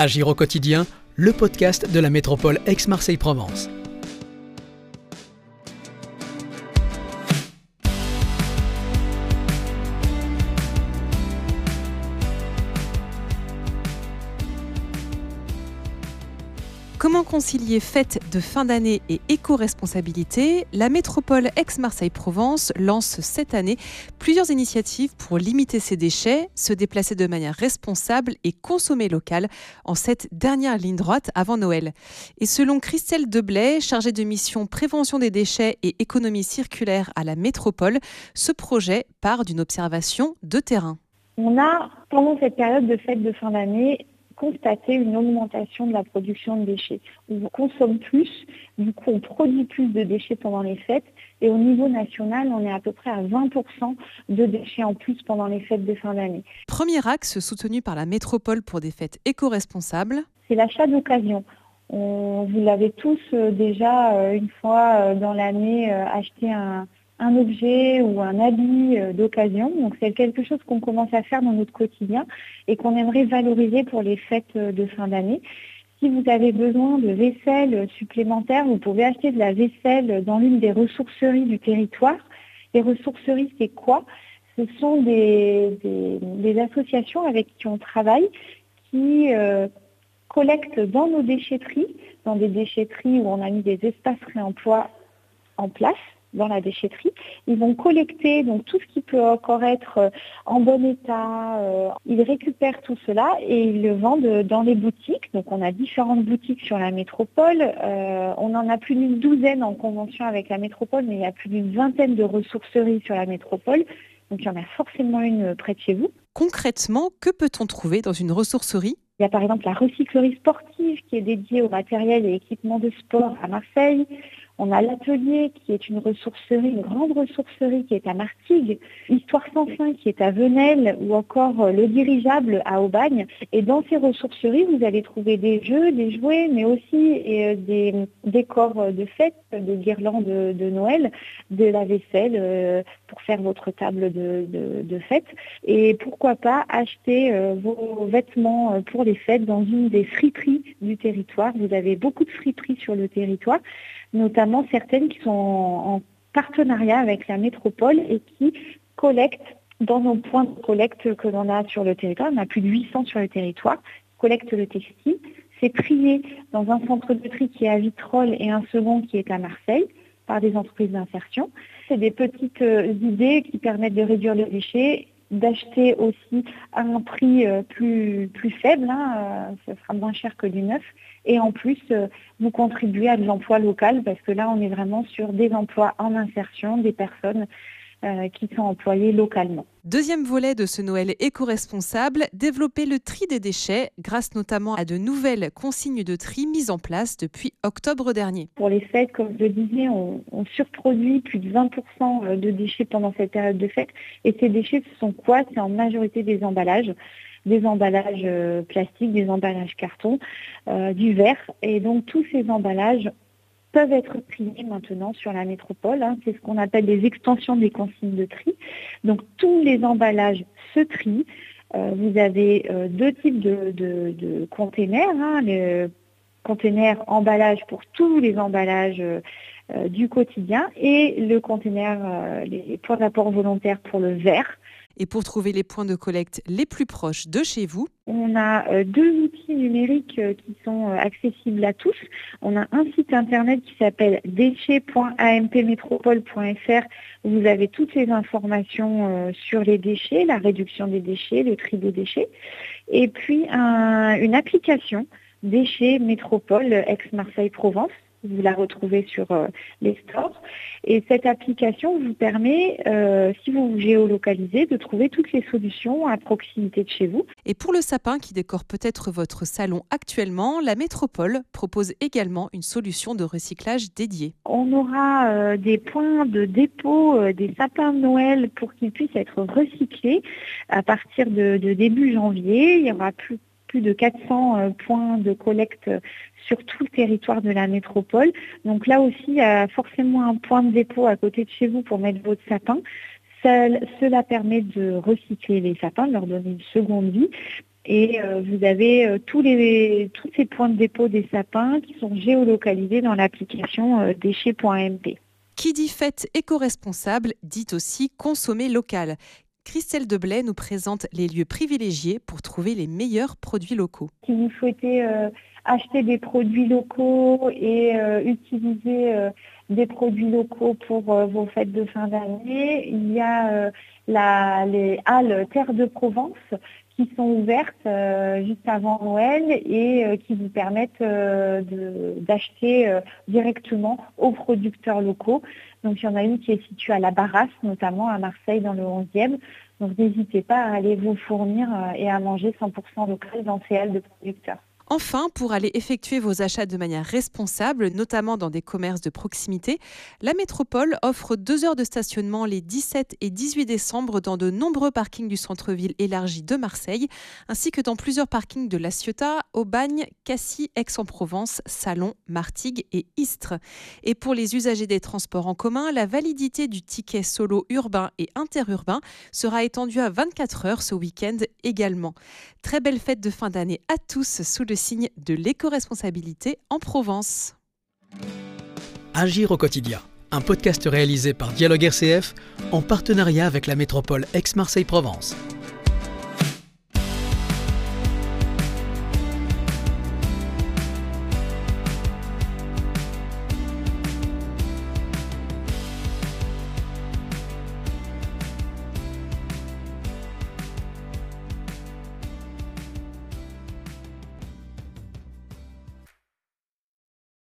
Agir au quotidien, le podcast de la métropole Aix-Marseille-Provence. Comment concilier fête de fin d'année et éco-responsabilité? La métropole Aix-Marseille-Provence lance cette année plusieurs initiatives pour limiter ses déchets, se déplacer de manière responsable et consommer local en cette dernière ligne droite avant Noël. Et selon Christelle Deblay, chargée de mission prévention des déchets et économie circulaire à la métropole, ce projet part d'une observation de terrain. On a, pendant cette période de fête de fin d'année, constater une augmentation de la production de déchets. On consomme plus, du coup on produit plus de déchets pendant les fêtes et au niveau national on est à peu près à 20% de déchets en plus pendant les fêtes de fin d'année. Premier axe soutenu par la métropole pour des fêtes éco-responsables. C'est l'achat d'occasion. vous l'avez tous euh, déjà euh, une fois euh, dans l'année acheté un, un objet ou un habit euh, d'occasion. Donc c'est quelque chose qu'on commence à faire dans notre quotidien et qu'on aimerait valoriser pour les fêtes euh, de fin d'année. Si vous avez besoin de vaisselle supplémentaire, vous pouvez acheter de la vaisselle dans l'une des ressourceries du territoire. Les ressourceries, c'est quoi? Ce sont des, associations avec qui on travaille qui euh, collectent dans nos déchetteries, dans des déchetteries où on a mis des espaces réemploi en place, dans la déchetterie. Ils vont collecter donc tout ce qui peut encore être euh, en bon état. Euh, ils récupèrent tout cela et ils le vendent dans les boutiques. Donc on a différentes boutiques sur la métropole. Euh, on en a plus d'une douzaine en convention avec la métropole, mais il y a plus d'une vingtaine de ressourceries sur la métropole. Donc il y en a forcément une près de chez vous. Concrètement, que peut-on trouver dans une ressourcerie? Il y a par exemple la recyclerie sportive qui est dédiée au matériel et équipement de sport à Marseille. On a l'atelier qui est une ressourcerie, une grande ressourcerie qui est à Martigues, Histoire sans fin qui est à Venelle ou encore euh, le dirigeable à Aubagne. Et dans ces ressourceries, vous allez trouver des jeux, des jouets, mais aussi euh, des décors de fête, des guirlandes de, Noël, de la vaisselle euh, pour faire votre table de, fête. Et pourquoi pas acheter vos vêtements pour les fêtes dans une des friperies du territoire. Vous avez beaucoup de friperies sur le territoire notamment certaines qui sont en, partenariat avec la métropole et qui collectent dans nos points de collecte que l'on a sur le territoire, on a plus de 800 sur le territoire, collectent le textile. C'est trié dans un centre de tri qui est à Vitrolles et un second qui est à Marseille par des entreprises d'insertion. C'est des petites euh, idées qui permettent de réduire le déchet, d'acheter aussi à un prix euh, plus, plus faible, hein, euh, ce sera moins cher que du neuf, et en plus, euh, vous contribuez à de l'emploi local parce que là, on est vraiment sur des emplois en insertion, des personnes euh, qui sont employées localement. Deuxième volet de ce Noël éco-responsable, développer le tri des déchets grâce notamment à de nouvelles consignes de tri mises en place depuis octobre dernier. Pour les fêtes, comme je le disais, on, on surproduit plus de 20% euh, de déchets pendant cette période de fête. Et ces déchets, ce sont quoi? C'est en majorité des emballages des emballages euh, plastiques, des emballages carton, euh, du verre. Et donc tous ces emballages peuvent être triés maintenant sur la métropole. Hein. C'est ce qu'on appelle des extensions des consignes de tri. Donc tous les emballages se trient. Euh, vous avez deux types de, containers. Hein. Le container emballage pour tous les emballages du quotidien et le container, les points d'apport volontaires pour le verre. Et pour trouver les points de collecte les plus proches de chez vous, on a euh, deux outils numériques euh, qui sont euh, accessibles à tous. On a un site internet qui s'appelle déchets.ampmétropole.fr où vous avez toutes les informations sur les déchets, la réduction des déchets, le tri des déchets. Et puis une application Déchets Métropole Ex-Marseille-Provence vous la retrouvez sur euh, les stores. Et cette application vous permet, euh, si vous vous géolocalisez, de trouver toutes les solutions à proximité de chez vous. Et pour le sapin qui décore peut-être votre salon actuellement, la métropole propose également une solution de recyclage dédiée. On aura euh, des points de dépôt des sapins de Noël pour qu'ils puissent être recyclés à partir de, de début janvier. Il y aura plus plus de 400 euh, points de collecte sur tout le territoire de la métropole. Donc là aussi, il y a forcément un point de dépôt à côté de chez vous pour mettre votre sapin. cela permet de recycler les sapins, de leur donner une seconde vie. et vous avez tous, les, tous ces points de dépôt des sapins qui sont géolocalisés dans l'application déchets.mp. Qui dit fête éco-responsable dit aussi consommer local. Christelle Deblay nous présente les lieux privilégiés pour trouver les meilleurs produits locaux. Si vous souhaitez euh, acheter des produits locaux et euh, utiliser euh, des produits locaux pour vos fêtes de fin d'année, il y a les halles Terre de Provence qui sont ouvertes juste avant Noël et qui vous permettent d'acheter directement aux producteurs locaux. Donc il y en a une qui est située à la Barrasse, notamment à Marseille dans le 11e. Donc n'hésitez pas à aller vous fournir euh, et à manger 100% local dans ces halles de producteurs. Enfin, pour aller effectuer vos achats de manière responsable, notamment dans des commerces de proximité, la métropole offre deux heures de stationnement les 17 et 18 décembre dans de nombreux parkings du centre-ville élargi de Marseille, ainsi que dans plusieurs parkings de La Ciotat, Aubagne, Cassis, Aix-en-Provence, Salon, Martigues et Istres. Et pour les usagers des transports en commun, la validité du ticket solo urbain et interurbain sera étendue à 24 heures ce week-end également. Très belle fête de fin d'année à tous sous le signe de l'éco-responsabilité en Provence. Agir au quotidien, un podcast réalisé par Dialogue RCF en partenariat avec la métropole Aix-Marseille-Provence.